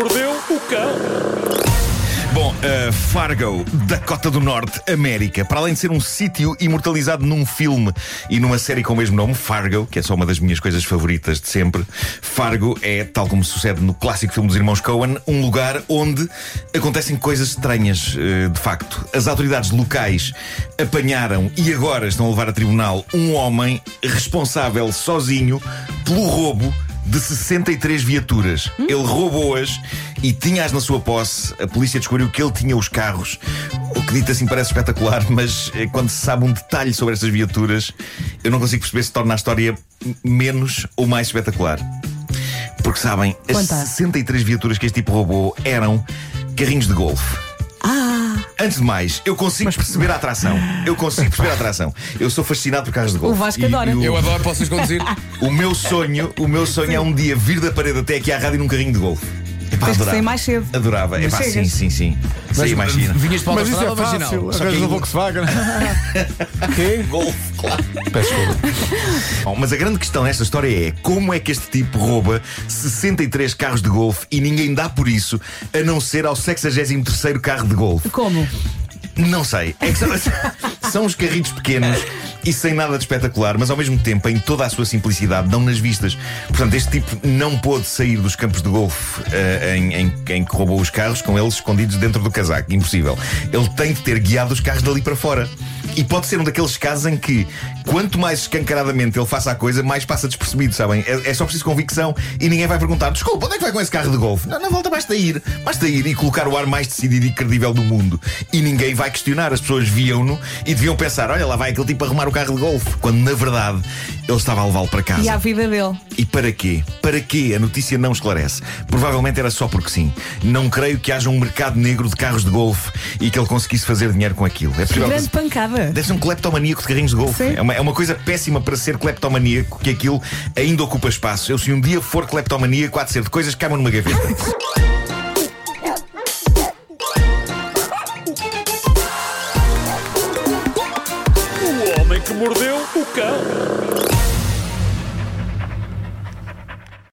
o cão. Bom, uh, Fargo, Dakota do Norte, América. Para além de ser um sítio imortalizado num filme e numa série com o mesmo nome, Fargo, que é só uma das minhas coisas favoritas de sempre, Fargo é, tal como sucede no clássico filme dos irmãos Coen, um lugar onde acontecem coisas estranhas, uh, de facto. As autoridades locais apanharam e agora estão a levar a tribunal um homem responsável sozinho pelo roubo de 63 viaturas. Hum? Ele roubou-as e tinha-as na sua posse. A polícia descobriu que ele tinha os carros. O que dito assim parece espetacular, mas eh, quando se sabe um detalhe sobre estas viaturas, eu não consigo perceber se torna a história menos ou mais espetacular. Porque sabem, as Quanta? 63 viaturas que este tipo roubou eram carrinhos de golfe. Antes de mais, eu consigo perceber a atração. Eu consigo perceber a atração. Eu sou fascinado por carros de golfe. O Vasco E- adora. e o- Eu adoro, posso conduzir. o meu sonho, o meu sonho é um dia vir da parede até aqui à rádio num carrinho de golfe. Epá, Tens que adorava. sair mais cedo. Adorava. Mas Epá, sim, chegas. sim, sim. Saí mais cedo. vinhas para a Mas isso é fácil. Só que Arranjas um Volkswagen. Quê? Golfe, claro. Peço desculpa. Bom, mas a grande questão nesta história é como é que este tipo rouba 63 carros de golfe e ninguém dá por isso a não ser ao 63º carro de golfe. Como? Não sei. É que são, são uns carritos pequenos e sem nada de espetacular, mas ao mesmo tempo, em toda a sua simplicidade, dão nas vistas. Portanto, este tipo não pôde sair dos campos de golfe eh, em, em- em que roubou os carros com eles escondidos dentro do casaco. Impossível. Ele tem de ter guiado os carros dali para fora. E pode ser um daqueles casos em que, quanto mais escancaradamente ele faça a coisa, mais passa despercebido, sabem? É, é só preciso convicção e ninguém vai perguntar: desculpa, onde é que vai com esse carro de golfe? Não, na volta basta ir, basta ir e colocar o ar mais decidido e credível do mundo. E ninguém vai questionar. As pessoas viam-no e deviam pensar: olha, lá vai aquele tipo arrumar o carro de golfe. Quando na verdade ele estava a levá-lo para casa. E a vida dele. E para quê? Para quê? A notícia não esclarece. Provavelmente era só porque sim. Não creio que haja um mercado negro de carros de golfe e que ele conseguisse fazer dinheiro com aquilo. É possível Grande pancada. Deve ser um cleptomaníaco de carrinhos de golfe. É uma, é uma coisa péssima para ser cleptomaníaco que aquilo ainda ocupa espaço. Eu, se um dia for cleptomaníaco, há de ser de coisas que cabem numa gaveta. O homem que mordeu o cão.